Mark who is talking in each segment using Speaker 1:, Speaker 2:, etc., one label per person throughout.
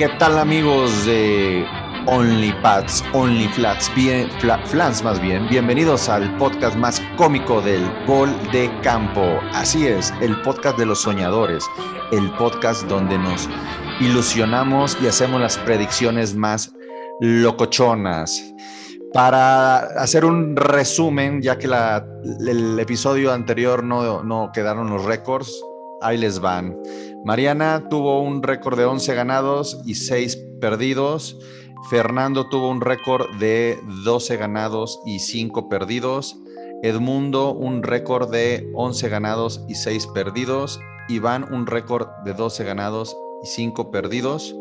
Speaker 1: ¿Qué tal amigos de OnlyPads, OnlyFlats, bien, Flans más bien? Bienvenidos al podcast más cómico del gol de campo. Así es, el podcast de los soñadores, el podcast donde nos ilusionamos y hacemos las predicciones más locochonas. Para hacer un resumen, ya que el episodio anterior no, no quedaron los récords, ahí les van. Mariana tuvo un récord de 11 ganados y 6 perdidos. Fernando tuvo un récord de 12 ganados y 5 perdidos. Edmundo un récord de 11 ganados y 6 perdidos. Iván un récord de 12 ganados y 5 perdidos.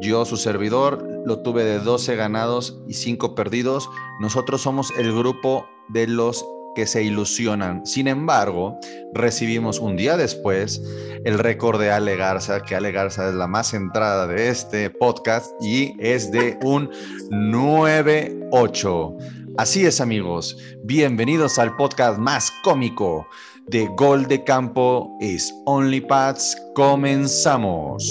Speaker 1: Yo, su servidor, lo tuve de 12 ganados y 5 perdidos. Nosotros somos el grupo de los que se ilusionan. Sin embargo, recibimos un día después el récord de Ale Garza, que Ale Garza es la más centrada de este podcast y es de un 9-8. Así es amigos, bienvenidos al podcast más cómico de Gol de Campo is Only Pats. Comenzamos.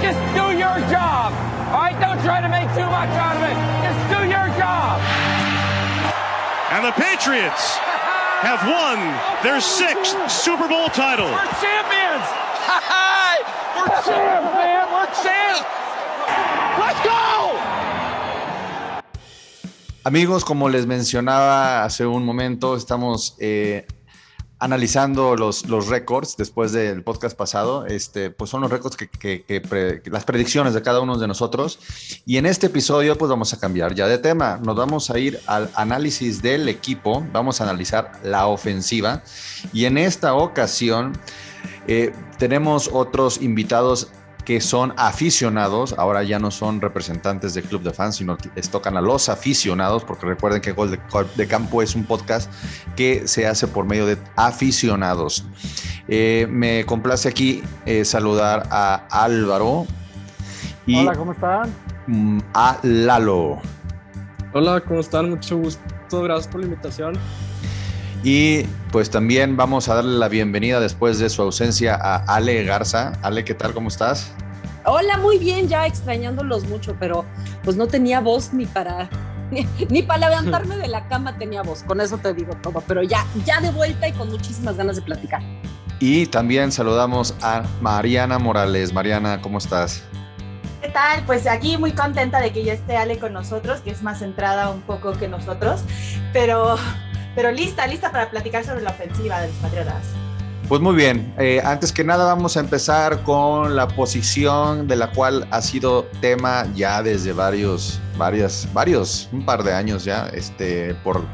Speaker 2: Just do your job. All right, don't try to make too much out of
Speaker 3: And the Patriots have won their sixth Super Bowl title.
Speaker 2: We're champions. We're champs, man. We're champs. Let's go.
Speaker 1: Amigos, como les mencionaba hace un momento, estamos eh, analizando los, los récords después del podcast pasado, este, pues son los récords que, que, las predicciones de cada uno de nosotros. Y en este episodio, pues vamos a cambiar ya de tema. Nos vamos a ir al análisis del equipo, vamos a analizar la ofensiva. Y en esta ocasión eh, tenemos otros invitados que son aficionados, ahora ya no son representantes del club de fans, sino que les tocan a los aficionados, porque recuerden que Gol de, Campo es un podcast que se hace por medio de aficionados. Eh, me complace aquí eh, saludar a Álvaro.
Speaker 4: Y Hola, ¿cómo están?
Speaker 1: Mm, a Lalo.
Speaker 5: Hola, ¿cómo están? Mucho gusto, gracias por la invitación.
Speaker 1: Y pues también vamos a darle la bienvenida después de su ausencia a Ale Garza. Ale, ¿qué tal? ¿Cómo estás?
Speaker 6: Hola, muy bien, ya extrañándolos mucho, pero pues no tenía voz ni para ni, para levantarme de la cama tenía voz. Con eso te digo todo, pero ya ya de vuelta y con muchísimas ganas de platicar.
Speaker 1: Y también saludamos a Mariana Morales. Mariana, ¿cómo estás?
Speaker 7: ¿Qué tal? Pues aquí muy contenta de que ya esté Ale con nosotros, que es más centrada un poco que nosotros, pero pero lista, lista para platicar sobre la ofensiva de los Patriotas.
Speaker 1: Pues muy bien, eh, antes que nada vamos a empezar con la posición de la cual ha sido tema ya desde varios, varias, varios, un par de años ya, este, por,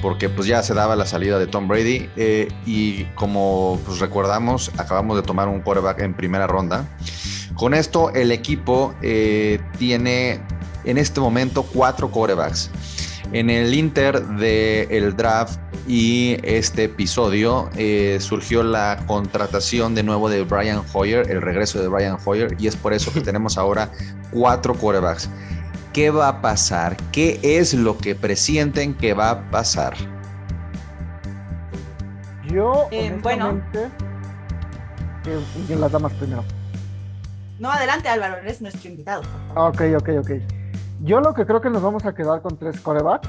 Speaker 1: porque pues ya se daba la salida de Tom Brady eh, y como pues recordamos, acabamos de tomar un quarterback en primera ronda. Con esto el equipo eh, tiene en este momento cuatro quarterbacks. En el Inter del draft y este episodio eh, surgió la contratación de nuevo de Brian Hoyer, el regreso de Brian Hoyer, y es por eso que tenemos ahora cuatro quarterbacks. ¿Qué va a pasar? ¿Qué es lo que presienten que va a pasar?
Speaker 4: Yo, eh, bueno. ¿Quién las damas primero?
Speaker 7: No, adelante Álvaro, eres nuestro invitado.
Speaker 4: Ok, ok, ok. Yo lo que creo que nos vamos a quedar con tres corebacks.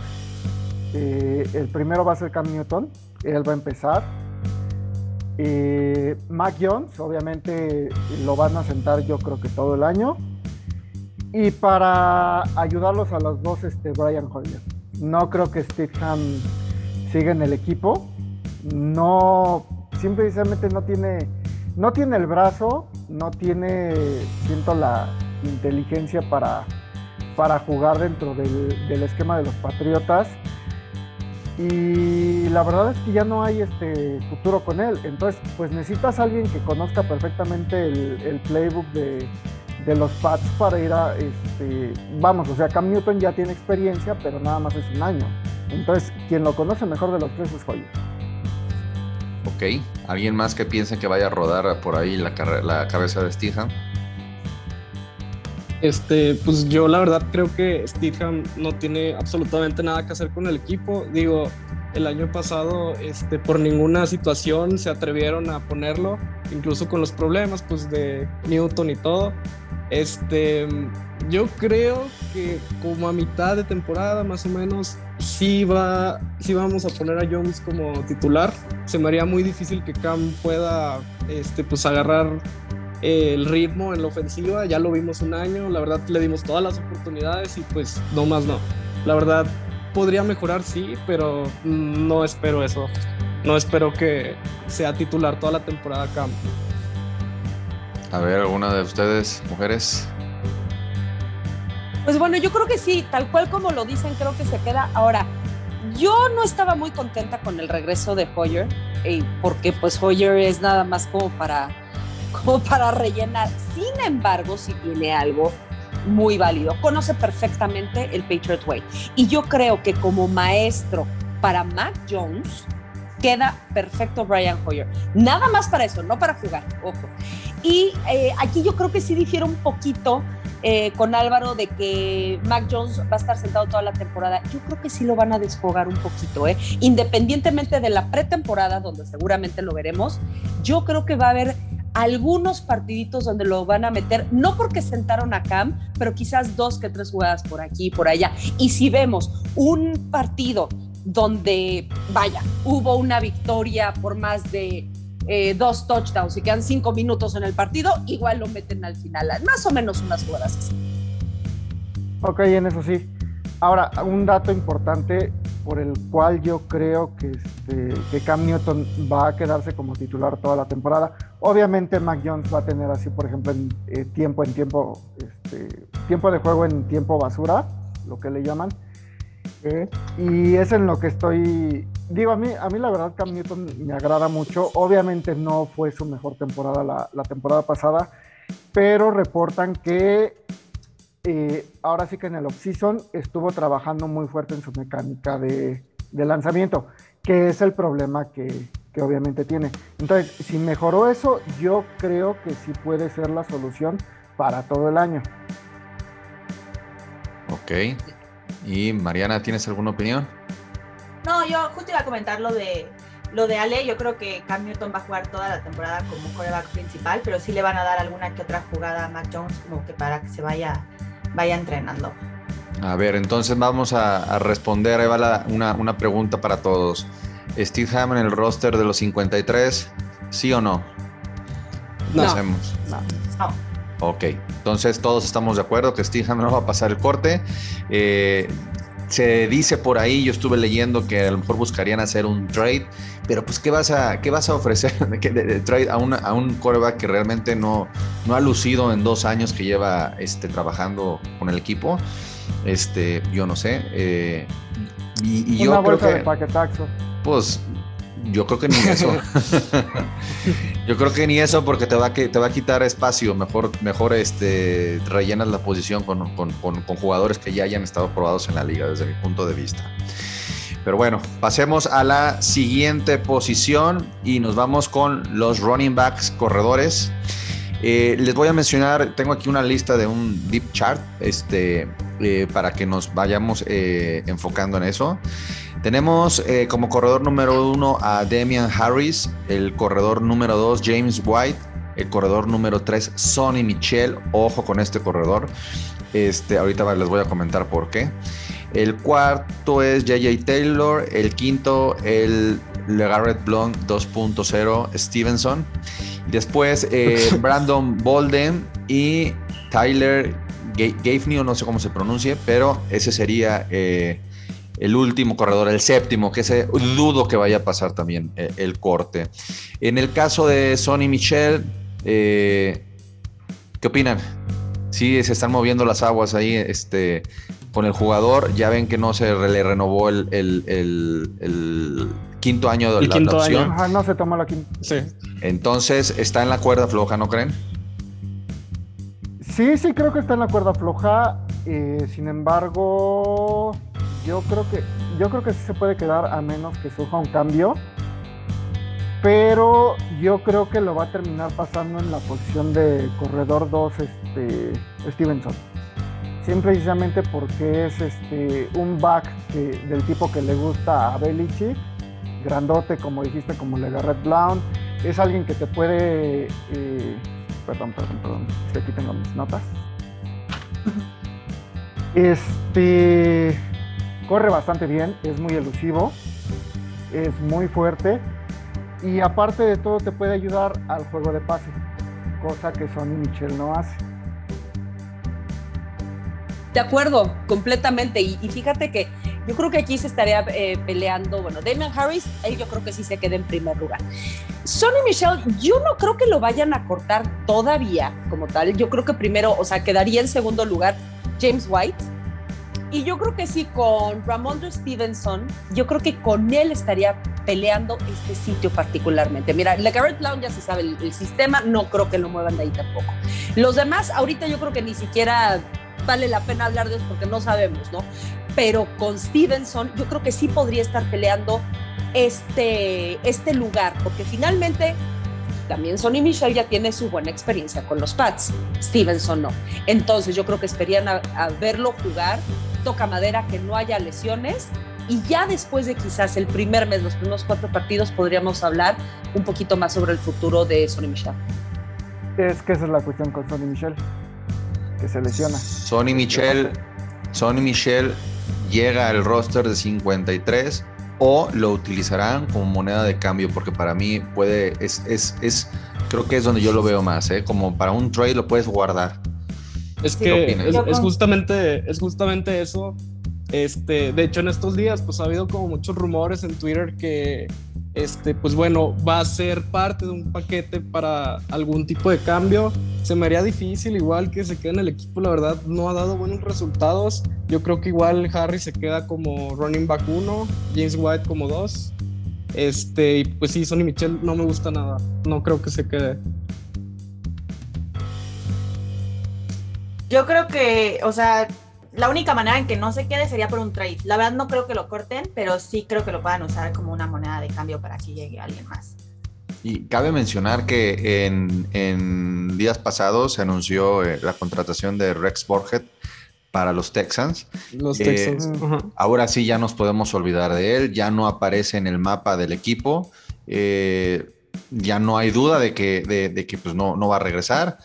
Speaker 4: Eh, el primero va a ser Cam Newton, él va a empezar. Eh, Mac Jones, obviamente lo van a sentar yo creo que todo el año. Y para ayudarlos a los dos, este, Brian Hoyer. No creo que Steve Ham siga en el equipo. No, simplemente no tiene, no tiene el brazo, no tiene, siento la inteligencia para para jugar dentro del, esquema de los Patriotas. Y la verdad es que ya no hay este futuro con él. Entonces, pues necesitas a alguien que conozca perfectamente el, playbook de, los Pats para ir a, este, vamos, o sea, Cam Newton ya tiene experiencia, pero nada más es un año. Entonces, quien lo conoce mejor de los tres es Hoyer.
Speaker 1: Ok, ¿alguien más que piense que vaya a rodar por ahí la, la cabeza de Steve
Speaker 5: este, pues yo la verdad creo que Stidham no tiene absolutamente nada que hacer con el equipo. Digo, el año pasado, este, por ninguna situación se atrevieron a ponerlo, incluso con los problemas pues, de Newton y todo. Este, yo creo que como a mitad de temporada, más o menos, sí, va, sí vamos a poner a Jones como titular. Se me haría muy difícil que Cam pueda este, pues, agarrar el ritmo en la ofensiva. Ya lo vimos un año, la verdad le dimos todas las oportunidades y pues no más no. La verdad podría mejorar, sí, pero no espero eso. No espero que sea titular toda la temporada Cam.
Speaker 1: A ver, ¿alguna de ustedes, mujeres?
Speaker 6: Pues bueno, yo creo que sí, tal cual como lo dicen, creo que se queda. Ahora, yo no estaba muy contenta con el regreso de Hoyer, eh, porque pues Hoyer es nada más como para, como para rellenar. Sin embargo, sí tiene algo muy válido. Conoce perfectamente el Patriot Way. Y yo creo que como maestro para Mac Jones, queda perfecto Brian Hoyer. Nada más para eso, no para jugar, ojo. Y eh, aquí yo creo que sí difiere un poquito eh, con Álvaro de que Mac Jones va a estar sentado toda la temporada. Yo creo que sí lo van a desfogar un poquito, ¿eh? independientemente de la pretemporada, donde seguramente lo veremos. Yo creo que va a haber algunos partiditos donde lo van a meter, no porque sentaron a Cam, pero quizás dos que tres jugadas por aquí y por allá. Y si vemos un partido donde, vaya, hubo una victoria por más de eh, dos touchdowns y quedan cinco minutos en el partido, igual lo meten al final, más o menos unas jugadas así.
Speaker 4: Ok, en eso sí. Ahora, un dato importante por el cual yo creo que, este, que Cam Newton va a quedarse como titular toda la temporada. Obviamente Mac Jones va a tener así, por ejemplo, en, eh, tiempo en tiempo, este, tiempo de juego en tiempo basura, lo que le llaman. Y es en lo que estoy, digo, a mí, a mí la verdad Cam Newton me agrada mucho. Obviamente no fue su mejor temporada la temporada pasada, pero reportan que eh, ahora sí que en el off-season estuvo trabajando muy fuerte en su mecánica de, de lanzamiento, que es el problema que, que, obviamente tiene. Entonces, si mejoró eso, yo creo que sí puede ser la solución para todo el año.
Speaker 1: Ok. ¿Y Mariana, tienes alguna opinión?
Speaker 7: No, yo justo iba a comentar lo de lo de Ale, yo creo que Cam Newton va a jugar toda la temporada como coreback principal, pero sí le van a dar alguna que otra jugada a Mac Jones como que para que se vaya vaya entrenando.
Speaker 1: A ver, entonces vamos a, responder. Ahí va una, una, pregunta para todos. ¿Steve Ham en el roster de los 53? ¿Sí o no?
Speaker 6: No.
Speaker 1: Hacemos?
Speaker 7: No.
Speaker 1: Ok, entonces todos estamos de acuerdo que Steve Ham no va a pasar el corte. Eh, se dice por ahí, yo estuve leyendo que a lo mejor buscarían hacer un trade, pero pues ¿qué vas a, qué vas a ofrecer de, trade a, una, a un quarterback que realmente no, no ha lucido en dos años que lleva este, trabajando con el equipo? Este, yo no sé. Eh, y, y,
Speaker 4: una
Speaker 1: yo creo que,
Speaker 4: de paquetaxo.
Speaker 1: Pues yo creo que ni eso. yo creo que ni eso porque te va a, te va a quitar espacio. Mejor, mejor este, rellenas la posición con, con, con, con, jugadores que ya hayan estado probados en la liga, desde mi punto de vista. Pero bueno, pasemos a la siguiente posición y nos vamos con los running backs corredores. Eh, les voy a mencionar, tengo aquí una lista de un deep chart este, eh, para que nos vayamos eh, enfocando en eso. Tenemos eh, como corredor número uno a Damian Harris, el corredor número dos James White, el corredor número tres Sonny Michel. Ojo con este corredor. Este, ahorita les voy a comentar por qué. El cuarto es JJ Taylor. El quinto, el LeGarrette Blount 2.0 Stevenson. Después eh, Brandon Bolden y Tyler Gaffney, o no sé cómo se pronuncie, pero ese sería eh, el último corredor, el séptimo, que ese dudo que vaya a pasar también eh, el corte. En el caso de Sonny Michel, eh, ¿qué opinan? Sí, se están moviendo las aguas ahí este, con el jugador. Ya ven que no se le renovó el, el, el, quinto año de
Speaker 5: el
Speaker 1: la,
Speaker 5: quinto
Speaker 1: la opción.
Speaker 5: año.
Speaker 4: Ajá, no se tomó la quinta.
Speaker 5: Sí.
Speaker 1: Entonces está en la cuerda floja, ¿no creen?
Speaker 4: Sí, sí, creo que está en la cuerda floja. Eh, sin embargo, yo creo que yo creo que sí se puede quedar a menos que surja un cambio. Pero yo creo que lo va a terminar pasando en la posición de corredor 2 este, Stevenson. Simple y precisamente porque es este, un back que, del tipo que le gusta a Belichick. Grandote, como dijiste, como Legarrette Blount. Es alguien que te puede eh, perdón, perdón, perdón. Es que aquí tengo mis notas. Este corre bastante bien, es muy elusivo, es muy fuerte y aparte de todo te puede ayudar al juego de pase, cosa que Sonny Michel no hace.
Speaker 6: De acuerdo, completamente. Y, fíjate que yo creo que aquí se estaría eh, peleando, bueno, Damian Harris, él yo creo que sí se queda en primer lugar. Sonny Michel, yo no creo que lo vayan a cortar todavía como tal. Yo creo que primero, o sea, quedaría en segundo lugar James White. Y yo creo que sí, con Ramondre Stevenson, yo creo que con él estaría peleando este sitio particularmente. Mira, LeGarrette Blount ya se sabe el, el, sistema, no creo que lo muevan de ahí tampoco. Los demás, ahorita yo creo que ni siquiera vale la pena hablar de eso porque no sabemos, ¿no? Pero con Stevenson yo creo que sí podría estar peleando este, este lugar, porque finalmente también Sonny Michel ya tiene su buena experiencia con los Pats, Stevenson no. Entonces yo creo que esperían a, a verlo jugar, toca madera que no haya lesiones y ya después de quizás el primer mes, los primeros cuatro partidos, podríamos hablar un poquito más sobre el futuro de Sonny Michel.
Speaker 4: Es que esa es la cuestión con Sonny Michel, que se lesiona.
Speaker 1: Sonny Michel, Sonny Michel llega al roster de 53 o lo utilizarán como moneda de cambio, porque para mí puede, es, es, es creo que es donde yo lo veo más, ¿eh? como para un trade lo puedes guardar.
Speaker 5: Es que es, es, justamente, es justamente eso. Este, de hecho, en estos días, pues ha habido como muchos rumores en Twitter que, este, pues bueno, va a ser parte de un paquete para algún tipo de cambio. Se me haría difícil, igual que se quede en el equipo, la verdad, no ha dado buenos resultados. Yo creo que igual Harry se queda como running back 1, James White como 2. Este, y pues sí, Sonny Michel no me gusta nada. No creo que se quede.
Speaker 7: Yo creo que, o sea, la única manera en que no se quede sería por un trade. La verdad no creo que lo corten, pero sí creo que lo puedan usar como una moneda de cambio para que llegue alguien más.
Speaker 1: Y cabe mencionar que en, en días pasados se anunció eh, la contratación de Rex Borget para los Texans.
Speaker 5: Los Texans.
Speaker 1: Eh, uh -huh. Ahora sí ya nos podemos olvidar de él, ya no aparece en el mapa del equipo, eh, ya no hay duda de que, de, de que pues no, no va a regresar.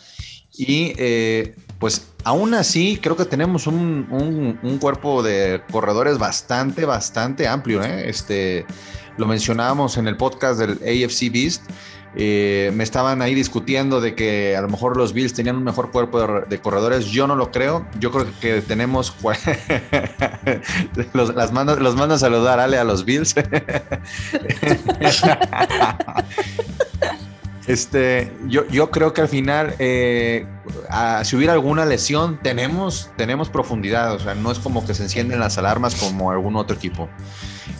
Speaker 1: Y eh, pues aún así creo que tenemos un, un, cuerpo de corredores bastante, bastante amplio. ¿eh? Este, lo mencionábamos en el podcast del AFC Beast. Eh, me estaban ahí discutiendo de que a lo mejor los Bills tenían un mejor cuerpo de, de corredores. Yo no lo creo. Yo creo que tenemos. los, las mando, los mando a saludar, Ale, a los Bills. Este, yo, yo creo que al final, eh, si hubiera alguna lesión, tenemos, tenemos profundidad. O sea, no es como que se encienden las alarmas como algún otro equipo.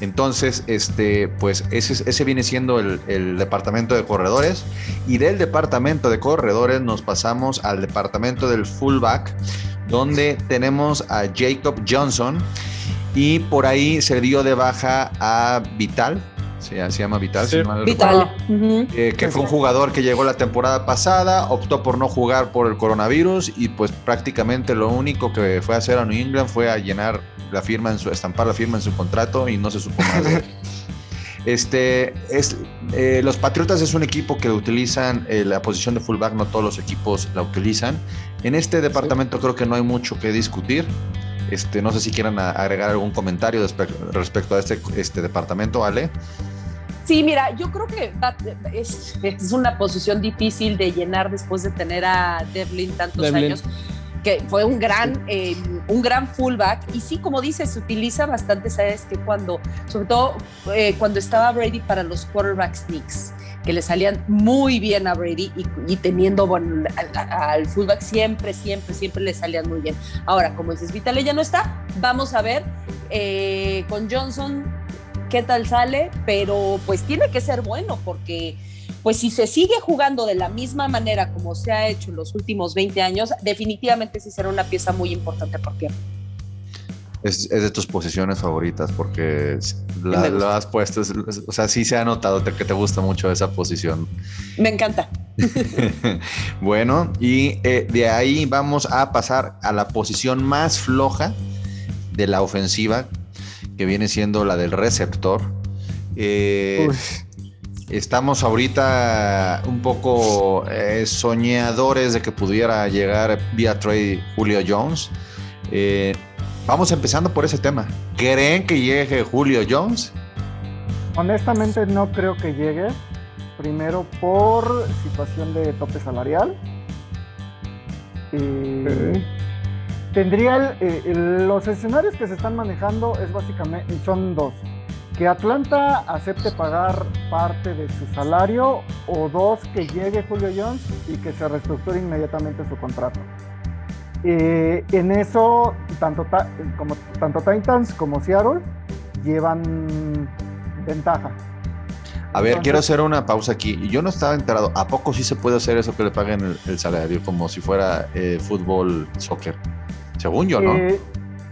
Speaker 1: Entonces, este, pues ese, ese viene siendo el, el, departamento de corredores. Y del departamento de corredores nos pasamos al departamento del fullback, donde tenemos a Jacob Johnson. Y por ahí se dio de baja a Vital, se, se, llama Vital.
Speaker 6: Sí.
Speaker 1: Si
Speaker 6: Vital.
Speaker 1: Uh -huh. eh, que fue un jugador que llegó la temporada pasada, optó por no jugar por el coronavirus y pues prácticamente lo único que fue a hacer a New England fue a llenar la firma en su, estampar la firma en su contrato y no se supo más de él. Este, es, eh, los Patriotas es un equipo que utilizan eh, la posición de fullback, no todos los equipos la utilizan. En este departamento sí. creo que no hay mucho que discutir. Este, no sé si quieran agregar algún comentario respecto a este, este departamento, Ale.
Speaker 6: Sí, mira, yo creo que es, es, una posición difícil de llenar después de tener a Devlin tantos Devlin. años, que fue un gran, eh, un gran fullback. Y sí, como dices, se utiliza bastante, sabes que cuando, sobre todo eh, cuando estaba Brady para los quarterback sneaks que le salían muy bien a Brady y, y teniendo bueno, al, al, fullback siempre, siempre, siempre le salían muy bien. Ahora, como dices, Vitale ya no está, vamos a ver eh, con Johnson qué tal sale, pero pues tiene que ser bueno porque pues si se sigue jugando de la misma manera como se ha hecho en los últimos 20 años, definitivamente sí será una pieza muy importante por tiempo.
Speaker 1: Es, es, de tus posiciones favoritas porque la, lo has puesto, o sea, sí se ha notado que te gusta mucho esa posición.
Speaker 6: Me encanta.
Speaker 1: bueno, y eh, de ahí vamos a pasar a la posición más floja de la ofensiva, que viene siendo la del receptor. Eh, estamos ahorita un poco eh, soñadores de que pudiera llegar vía trade Julio Jones. Eh, vamos empezando por ese tema. ¿Creen que llegue Julio Jones?
Speaker 4: Honestamente no creo que llegue. Primero por situación de tope salarial. Eh, Tendría el- eh, el- los escenarios que se están manejando es básicamente son dos. Que Atlanta acepte pagar parte de su salario o dos, que llegue Julio Jones y que se reestructure inmediatamente su contrato. Eh, en eso, tanto, Ta- como, tanto Titans como Seattle llevan ventaja.
Speaker 1: A ver,
Speaker 4: Entonces-
Speaker 1: quiero hacer una pausa aquí. Yo no estaba enterado. ¿A poco sí se puede hacer eso que le paguen el, el salario como si fuera eh, fútbol, soccer? Según yo, ¿no?
Speaker 4: Eh,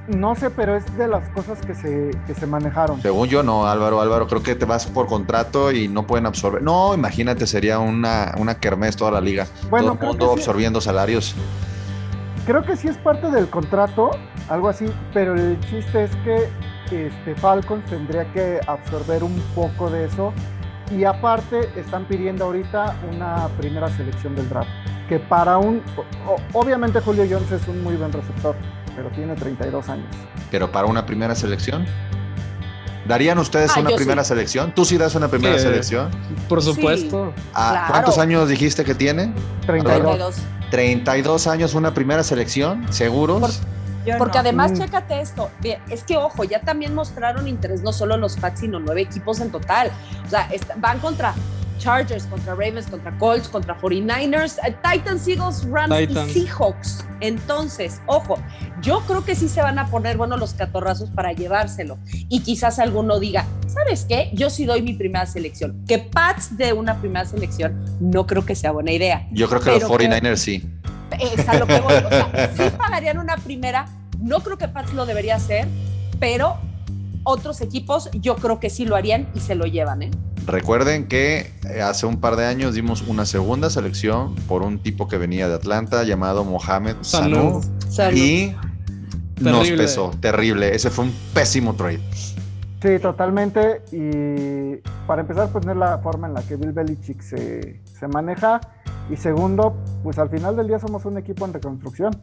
Speaker 4: no sé, pero es de las cosas que se, que se manejaron.
Speaker 1: Según yo, no, Álvaro, Álvaro, creo que te vas por contrato y no pueden absorber. No, imagínate, sería una, una kermés toda la liga.
Speaker 4: Bueno,
Speaker 1: Todo el mundo
Speaker 4: sí.
Speaker 1: absorbiendo salarios.
Speaker 4: Creo que sí es parte del contrato, algo así, pero el chiste es que este, Falcons tendría que absorber un poco de eso y aparte están pidiendo ahorita una primera selección del draft, que para un... obviamente Julio Jones es un muy buen receptor, pero tiene 32 años.
Speaker 1: Pero para una primera selección. ¿Darían ustedes
Speaker 6: Ah,
Speaker 1: una primera
Speaker 6: sí.
Speaker 1: selección? ¿Tú sí das una primera
Speaker 5: Sí.
Speaker 1: selección?
Speaker 5: Por supuesto.
Speaker 1: Ah,
Speaker 6: Claro.
Speaker 1: ¿Cuántos años dijiste que tiene?
Speaker 4: 32.
Speaker 6: 32.
Speaker 1: 32 años, una primera selección, ¿seguros?
Speaker 6: Por- Porque
Speaker 7: no.
Speaker 6: además,
Speaker 4: Mm.
Speaker 6: chécate esto, es que ojo, ya también mostraron interés no solo los Pats, sino nueve equipos en total. O sea, van contra Chargers, contra Ravens, contra Colts, contra 49ers, eh, Titans, Eagles, Rams
Speaker 5: Titans.
Speaker 6: y Seahawks. Entonces, ojo, yo creo que sí se van a poner, bueno, los catorrazos para llevárselo. Y quizás alguno diga, ¿sabes qué? Yo sí doy mi primera selección. Que Pats de una primera selección, no creo que sea buena idea.
Speaker 1: Yo creo que
Speaker 6: Pero
Speaker 1: los 49ers sí.
Speaker 6: Es a lo que voy. O sea, sí pagarían una primera. No creo que Pats lo debería hacer, pero otros equipos yo creo que sí lo harían y se lo llevan, ¿eh?
Speaker 1: Recuerden que eh, hace un par de años dimos una segunda selección por un tipo que venía de Atlanta llamado Mohamed Sanu.
Speaker 5: Sanu.
Speaker 1: Y nos
Speaker 5: Terrible.
Speaker 1: pesó, terrible. Ese fue un pésimo trade.
Speaker 4: Sí, totalmente. Y para empezar, pues no es la forma en la que Bill Belichick se, se maneja. Y segundo, pues al final del día somos un equipo en reconstrucción.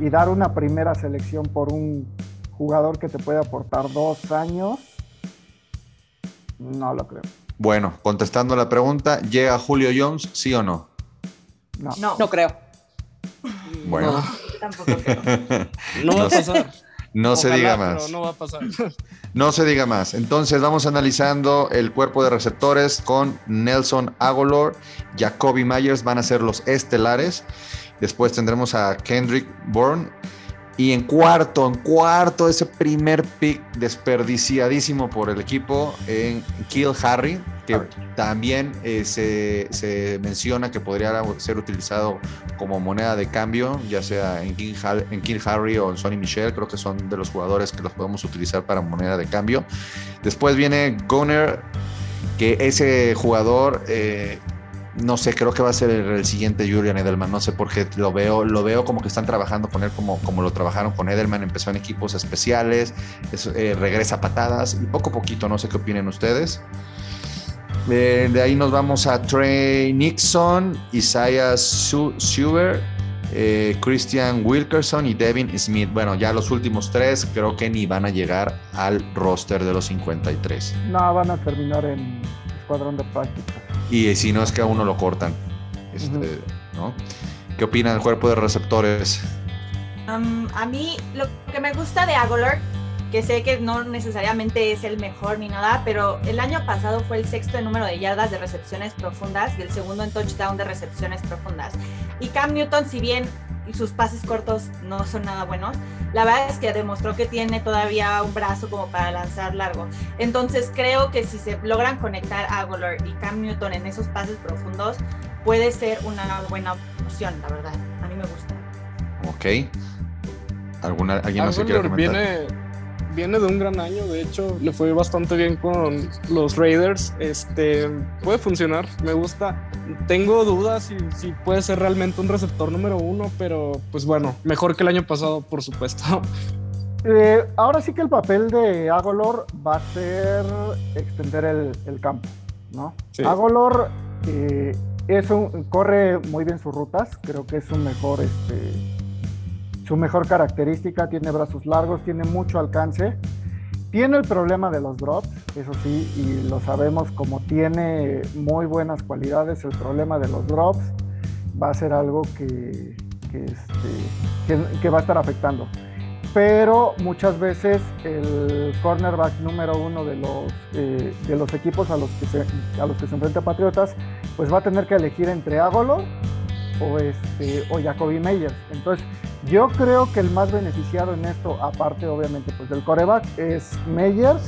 Speaker 4: Y dar una primera selección por un jugador que te puede aportar dos años, no lo creo.
Speaker 1: Bueno, contestando la pregunta, ¿llega Julio Jones, sí o no?
Speaker 4: No.
Speaker 7: No,
Speaker 6: No creo.
Speaker 1: Bueno,
Speaker 7: yo tampoco creo.
Speaker 5: No va a
Speaker 1: No
Speaker 5: pasar.
Speaker 1: no se diga más.
Speaker 5: No va a pasar.
Speaker 1: No se diga más. Entonces vamos analizando el cuerpo de receptores con Nelson Agolor, Jacoby Myers van a ser los estelares. Después tendremos a Kendrick Bourne. Y en cuarto, en cuarto, ese primer pick desperdiciadísimo por el equipo en Kill Harry, que también eh, se, se menciona que podría ser utilizado como moneda de cambio, ya sea en Kill, Har- en Kill Harry o en Sonny Michel, creo que son de los jugadores que los podemos utilizar para moneda de cambio. Después viene Gunner, que ese jugador, eh, no sé, creo que va a ser el, siguiente Julian Edelman, no sé por qué lo veo, lo veo como que están trabajando con él como, como lo trabajaron con Edelman, empezó en equipos especiales, es- eh, regresa patadas y poco a poquito, no sé qué opinen ustedes. Eh, de ahí nos vamos a Trey Nixon, Isaiah Su- Suber, eh, Christian Wilkerson y Devin Smith. Bueno, ya los últimos tres creo que ni van a llegar al roster de los 53.
Speaker 4: No, van a terminar en escuadrón de práctica.
Speaker 1: Y si no es que a uno lo cortan. Este. ¿Qué opinan del cuerpo de receptores?
Speaker 7: Um, a mí lo que me gusta de Agolor, que sé que no necesariamente es el mejor ni nada, pero el año pasado fue el sexto en número de yardas de recepciones profundas y el segundo en touchdown de recepciones profundas. Y Cam Newton, si bien sus pases cortos no son nada buenos, la verdad es que demostró que tiene todavía un brazo como para lanzar largo. Entonces creo que si se logran conectar Agolor y Cam Newton en esos pases profundos, puede ser una buena opción, la verdad. A mí me gusta.
Speaker 1: Ok. ¿Alguna, ¿Alguien más
Speaker 5: Aguilar
Speaker 1: comentar?
Speaker 5: viene, viene de un gran año, de hecho, le fue bastante bien con los Raiders. Este puede funcionar, me gusta. Tengo dudas si, si puede ser realmente un receptor número uno, pero pues bueno, mejor que el año pasado, por supuesto.
Speaker 4: Eh, ahora sí que el papel de Agolor va a ser extender el, el campo. ¿no?
Speaker 5: Sí.
Speaker 4: Agolor eh, es un- corre muy bien sus rutas, creo que es su mejor, este, su mejor característica, tiene brazos largos, tiene mucho alcance. Tiene el problema de los drops, eso sí, y lo sabemos como tiene muy buenas cualidades, el problema de los drops va a ser algo que, que, este, va a estar afectando. Pero muchas veces el cornerback número uno de los, eh, de los equipos a los, que se, a los que se enfrenta Patriotas, pues va a tener que elegir entre Agolo o, este, o Jacoby Meyers. Entonces, yo creo que el más beneficiado en esto, aparte obviamente pues del coreback, es Meyers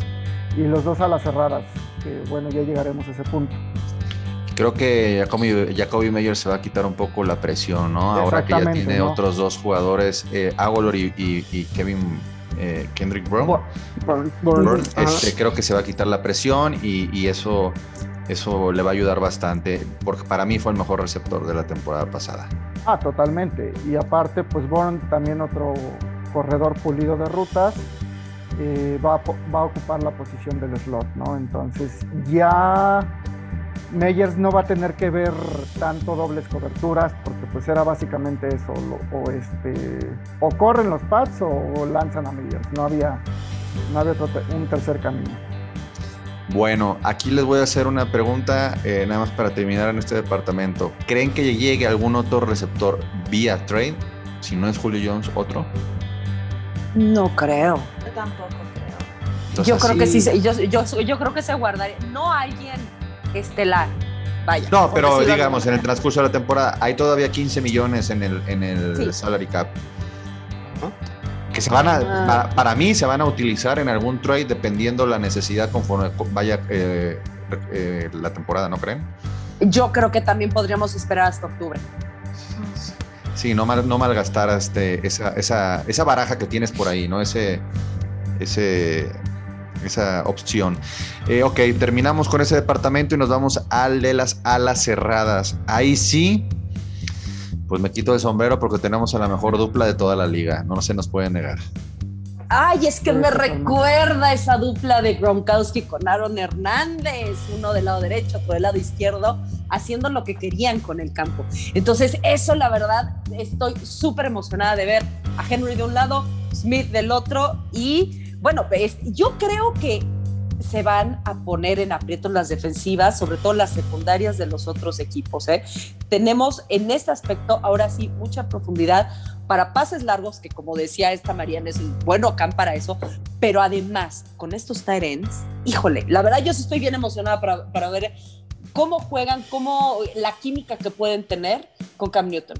Speaker 4: y los dos alas cerradas, que bueno, ya llegaremos a ese punto.
Speaker 1: Creo que Jacoby, Jacoby Meyer se va a quitar un poco la presión, ¿no? Ahora que ya tiene
Speaker 4: ¿no?
Speaker 1: otros dos jugadores, eh, Agolor y, y- y Kevin eh, Kendrick Brown.
Speaker 5: Burn-
Speaker 1: Burn,
Speaker 5: Burn,
Speaker 1: este, creo que se va a quitar la presión y, y eso, eso le va a ayudar bastante, porque para mí fue el mejor receptor de la temporada pasada.
Speaker 4: Ah, totalmente. Y aparte, pues Bourne también otro corredor pulido de rutas, eh, va, a, ocupar la posición del slot, ¿no? Entonces ya Meyers no va a tener que ver tanto dobles coberturas, porque pues era básicamente eso, o este, o corren los pads o lanzan a Meyers, no había, no había otro un tercer camino.
Speaker 1: Bueno, aquí les voy a hacer una pregunta, eh, nada más para terminar en este departamento. ¿Creen que llegue algún otro receptor vía trade? Si no es Julio Jones, otro.
Speaker 6: No creo.
Speaker 7: Yo tampoco creo.
Speaker 1: Entonces,
Speaker 6: yo creo que sí, se- yo, yo, yo creo que se guardaría. No alguien estelar. Vaya.
Speaker 1: No, pero digamos, en el transcurso de la temporada hay todavía 15 millones en el, en el
Speaker 6: Sí.
Speaker 1: salary cap.
Speaker 5: Ajá.
Speaker 1: Que se van a,
Speaker 6: Ah.
Speaker 1: para, para mí se van a utilizar en algún trade dependiendo la necesidad conforme co- vaya eh, eh, la temporada, ¿no creen?
Speaker 6: Yo creo que también podríamos esperar hasta octubre.
Speaker 1: Sí, no, mal, no malgastar este, esa, esa, esa baraja que tienes por ahí, ¿no? Ese, ese, esa opción. Eh, ok, terminamos con ese departamento y nos vamos al de las alas cerradas. Ahí sí, pues me quito el sombrero porque tenemos a la mejor dupla de toda la liga. No se nos puede negar.
Speaker 6: Ay, es que me recuerda esa dupla de Gronkowski con Aaron Hernández, uno del lado derecho, otro del lado izquierdo, haciendo lo que querían con el campo. Entonces, eso la verdad, estoy súper emocionada de ver a Henry de un lado, Smith del otro y bueno, es- yo creo que se van a poner en aprietos las defensivas, sobre todo las secundarias de los otros equipos. ¿eh? Tenemos en este aspecto ahora sí mucha profundidad para pases largos, que como decía esta Mariana, es un bueno camp para eso, pero además con estos ends, híjole, la verdad yo estoy bien emocionada para, para ver cómo juegan, cómo la química que pueden tener con Cam Newton.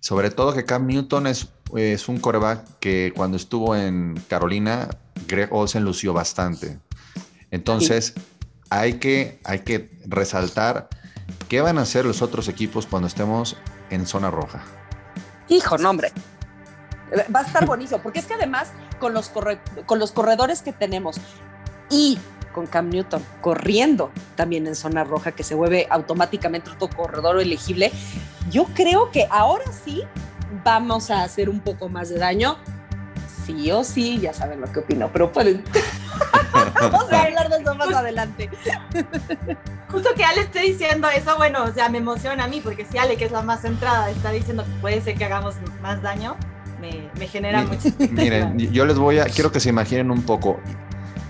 Speaker 1: Sobre todo que Cam Newton es, es un coreback que cuando estuvo en Carolina, Greg Olsen lució bastante. Entonces, hay, que, hay que resaltar qué van a hacer los otros equipos cuando estemos en zona roja.
Speaker 6: Hijo, no, hombre. Va a estar buenísimo, porque es que además con los, corre- con los corredores que tenemos y con Cam Newton corriendo también en zona roja, que se vuelve automáticamente otro corredor elegible, yo creo que ahora sí vamos a hacer un poco más de daño. Sí o sí, ya saben lo que opino, pero pueden. vamos a hablar de eso más adelante.
Speaker 7: Justo que Ale esté diciendo eso, bueno, o sea, me emociona a mí, porque si Ale, que es la más centrada, está diciendo que puede ser que hagamos más daño, me, me genera mucho.
Speaker 1: Miren, yo les voy a, quiero que se imaginen un poco.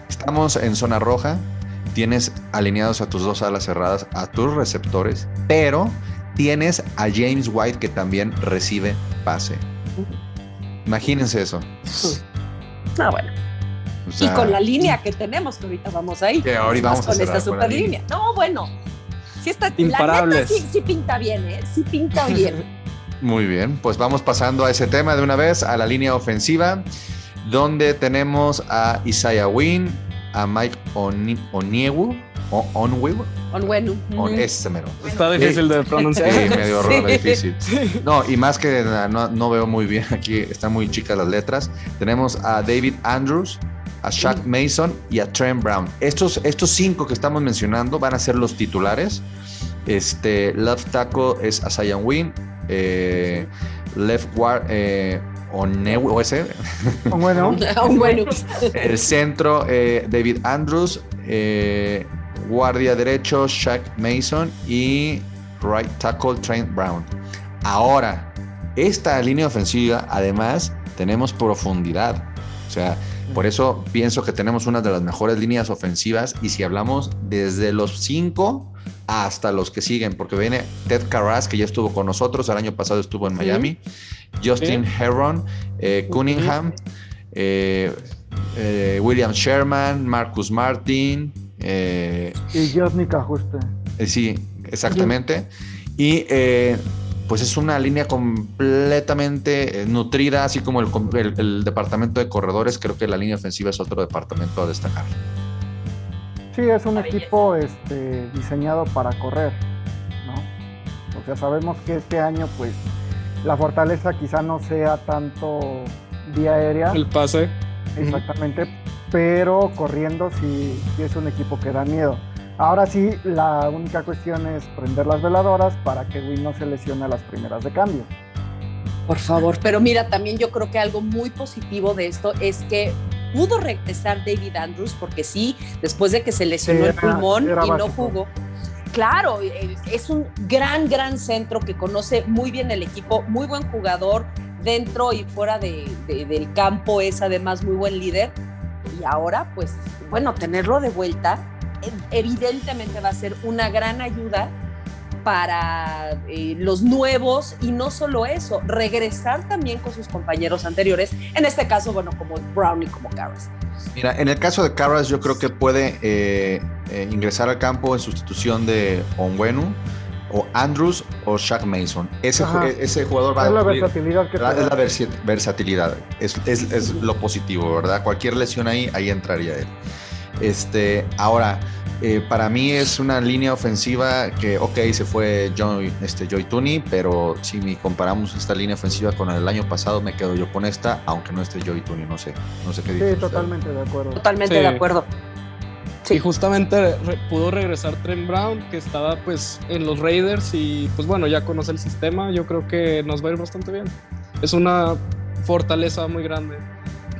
Speaker 1: Estamos en zona roja, tienes alineados a tus dos alas cerradas, a tus receptores, pero tienes a James White que también recibe pase. Imagínense eso.
Speaker 6: No, bueno.
Speaker 1: O
Speaker 6: y con la línea que tenemos, que ahorita vamos ahí.
Speaker 1: Que ahorita vamos a
Speaker 6: con esta super línea. No, bueno. Sí está, la neta
Speaker 5: Imparables.
Speaker 6: sí, sí pinta bien, ¿eh? Sí pinta bien.
Speaker 1: Muy bien, pues vamos pasando a ese tema de una vez, a la línea ofensiva, donde tenemos a Isaiah Wynn, a Mike Oni- Oniegu, o Onweb,
Speaker 6: On bueno.
Speaker 1: on, ese mero.
Speaker 5: Está difícil de pronunciar.
Speaker 1: Sí, medio
Speaker 6: Sí.
Speaker 1: difícil. No, y más que nada, no, no veo muy bien aquí, están muy chicas las letras. Tenemos a David Andrews, a Shaq Mason y a Trent Brown. Estos, estos cinco que estamos mencionando van a ser los titulares. Este, left tackle es a Zion Wynn, eh, left guard eh, o ese,
Speaker 4: bueno.
Speaker 1: el centro eh, David Andrews, eh, guardia derecho Shaq Mason y right tackle Trent Brown. Ahora, esta línea ofensiva, además, tenemos profundidad. O sea, por eso pienso que tenemos una de las mejores líneas ofensivas y si hablamos desde los cinco hasta los que siguen, porque viene Ted Carras, que ya estuvo con nosotros, el año pasado estuvo en Miami, Justin Herron, eh, Cunningham, eh, eh, William Sherman, Marcus Martin.
Speaker 4: Y Josnik Ajuste.
Speaker 1: sí, exactamente. Y pues es una línea completamente nutrida, así como el, el, departamento de corredores, creo que la línea ofensiva es otro departamento a destacar.
Speaker 4: Sí, es un equipo este, diseñado para correr, ¿no? O sea, sabemos que este año, pues, la fortaleza quizá no sea tanto vía aérea.
Speaker 5: El pase.
Speaker 4: Exactamente, pero corriendo sí, sí es un equipo que da miedo. Ahora sí, la única cuestión es prender las veladoras para que Win no se lesione a las primeras de cambio.
Speaker 6: Por favor, pero mira, también yo creo que algo muy positivo de esto es que pudo regresar David Andrews, porque sí, después de que se lesionó el pulmón y no jugó. Claro, es un gran, gran centro que conoce muy bien el equipo, muy buen jugador dentro y fuera del campo, es además muy buen líder. Y ahora, pues, bueno, tenerlo de vuelta evidentemente va a ser una gran ayuda para eh, los nuevos y no solo eso, regresar también con sus compañeros anteriores, en este caso, bueno, como Brown y como Carras.
Speaker 1: Mira, en el caso de Carras yo creo que puede eh, eh, ingresar al campo en sustitución de Onwenu o Andrews o Shaq Mason. Ese, ese jugador va
Speaker 4: es la versatilidad que
Speaker 1: Es la versatilidad, es, es, es, lo positivo, ¿verdad? Cualquier lesión ahí, ahí entraría él. Este, ahora, eh, para mí es una línea ofensiva que, ok, se fue Joy, este, Joy Tooney, pero si comparamos esta línea ofensiva con el año pasado, me quedo yo con esta, aunque no esté Joy Tooney, no sé, no sé qué
Speaker 4: dice. Sí, totalmente de acuerdo.
Speaker 6: Totalmente de acuerdo.
Speaker 5: Sí. Y justamente pudo regresar Trent Brown, que estaba pues en los Raiders y pues bueno, ya conoce el sistema, yo creo que nos va a ir bastante bien. Es una fortaleza muy grande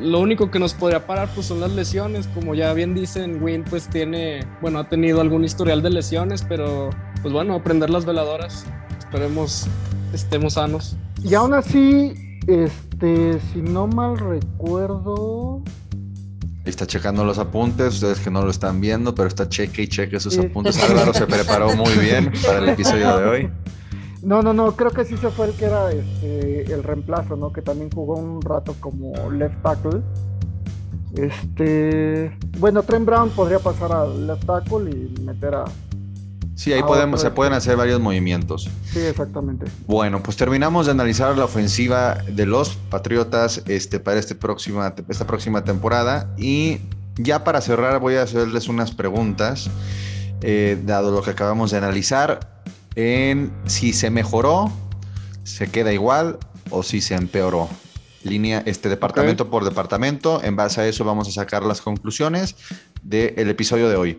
Speaker 5: lo único que nos podría parar pues son las lesiones, como ya bien dicen, Win pues tiene, bueno, ha tenido algún historial de lesiones, pero pues bueno, aprender las veladoras, esperemos estemos sanos.
Speaker 4: Y aún así, este, si no mal recuerdo...
Speaker 1: Está checando los apuntes, ustedes que no lo están viendo, pero está cheque y cheque sus apuntes. Álvaro se preparó muy bien para el episodio de hoy.
Speaker 4: No, no, no, creo que sí se fue el que era este, el reemplazo, ¿no? Que también jugó un rato como left tackle. Este, bueno, Trent Brown podría pasar al left tackle y meter a.
Speaker 1: Sí, ahí podemos, se pueden hacer varios movimientos.
Speaker 4: Sí, exactamente.
Speaker 1: Bueno, pues terminamos de analizar la ofensiva de los Patriotas este, para este próxima, esta próxima temporada. Y ya para cerrar, voy a hacerles unas preguntas, eh, dado lo que acabamos de analizar en si se mejoró, se queda igual o si se empeoró. Línea, este departamento por departamento. En base a eso vamos a sacar las conclusiones del episodio de hoy.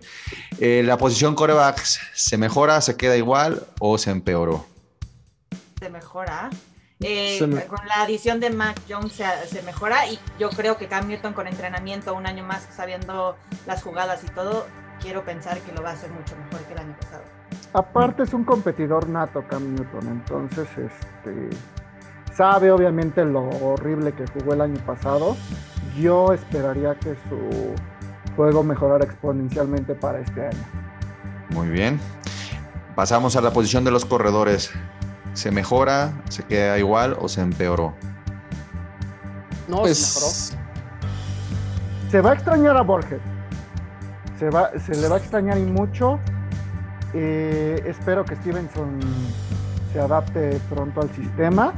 Speaker 1: Eh, la posición corebacks, ¿se mejora, se queda igual o se empeoró?
Speaker 7: Se mejora. Eh, con la adición de Mac Jones se, se, mejora y yo creo que Cam Newton con entrenamiento un año más sabiendo las jugadas y todo, quiero pensar que lo va a hacer mucho mejor que el año pasado.
Speaker 4: Aparte es un competidor nato Cam Newton, entonces este sabe obviamente lo horrible que jugó el año pasado. Yo esperaría que su juego mejorara exponencialmente para este año.
Speaker 1: Muy bien. Pasamos a la posición de los corredores. ¿Se mejora, se queda igual o se empeoró?
Speaker 6: No, se pues, mejoró.
Speaker 4: Se va a extrañar a Borges. Se, va, se le va a extrañar y mucho eh, espero que Stevenson se adapte pronto al sistema.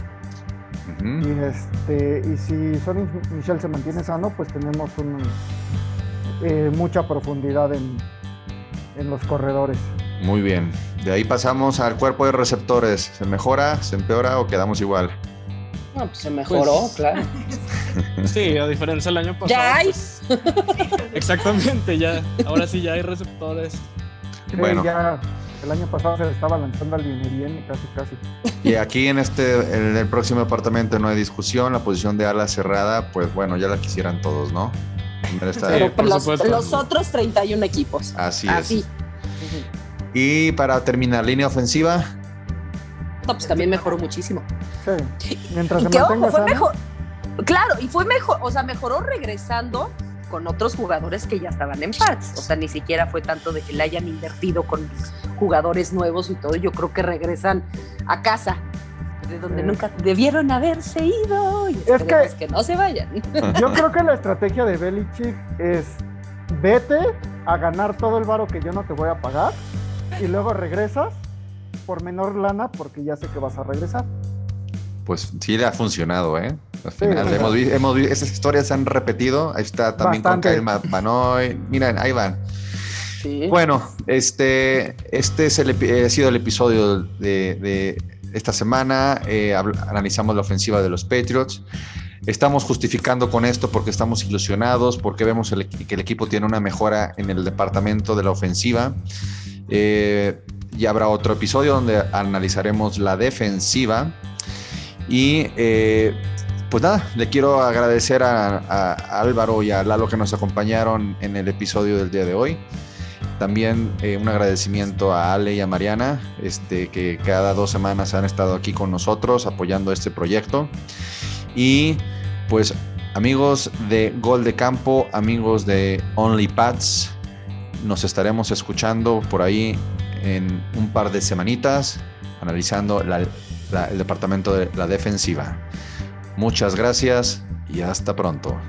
Speaker 4: y, este, y si Sonny Michel se mantiene sano, pues tenemos eh, mucha profundidad en, en los corredores.
Speaker 1: Muy bien. De ahí pasamos al cuerpo de receptores. ¿Se mejora, se empeora o quedamos igual?
Speaker 6: No, pues se mejoró, pues, claro.
Speaker 5: Sí, a diferencia del año pasado.
Speaker 6: Ya hay.
Speaker 5: Pues, exactamente, ya. Ahora sí ya hay receptores
Speaker 4: bueno. ya el año pasado se le estaba lanzando al bien casi, casi.
Speaker 1: Y aquí en este, en el próximo departamento no hay discusión, la posición de ala cerrada, pues bueno, ya la quisieran todos, ¿no?
Speaker 6: Pero los, los, otros 31 equipos.
Speaker 1: Así, Así. Y para terminar, línea ofensiva.
Speaker 6: No, pues también mejoró muchísimo.
Speaker 4: Sí. Mientras
Speaker 6: Y
Speaker 4: se
Speaker 6: que
Speaker 4: mantenga
Speaker 6: ojo, fue mejor. Claro, y fue mejor, o sea, mejoró regresando con otros jugadores que ya estaban en Pats. O sea, ni siquiera fue tanto de que le hayan invertido con jugadores nuevos y todo. Yo creo que regresan a casa, de donde nunca debieron haberse ido. Y
Speaker 4: que-
Speaker 6: esperemos que no se vayan.
Speaker 4: Yo creo que la estrategia de Belichick es vete a ganar todo el varo que yo no te voy a pagar y luego regresas por menor lana porque ya sé que vas a regresar.
Speaker 1: Pues sí le ha funcionado, ¿eh? Al final hemos, vi- hemos vi- esas historias se han repetido. Ahí está también
Speaker 4: Bastante.
Speaker 1: con Kyle Ma- Manoy. Miren, ahí van.
Speaker 6: Sí.
Speaker 1: Bueno, este, este es el, eh, ha sido el episodio de, de esta semana. Eh, analizamos la ofensiva de los Patriots. Estamos justificando con esto porque estamos ilusionados, porque vemos el que el equipo tiene una mejora en el departamento de la ofensiva. Eh, y habrá otro episodio donde analizaremos la defensiva. Y eh, pues nada, le quiero agradecer a Álvaro y a Lalo que nos acompañaron en el episodio del día de hoy. También eh, un agradecimiento a Ale y a Mariana, este, que cada dos semanas han estado aquí con nosotros apoyando este proyecto. Y pues amigos de Gol de Campo, amigos de Only Pats, nos estaremos escuchando por ahí en un par de semanitas, analizando el departamento de la defensiva. Muchas gracias y hasta pronto.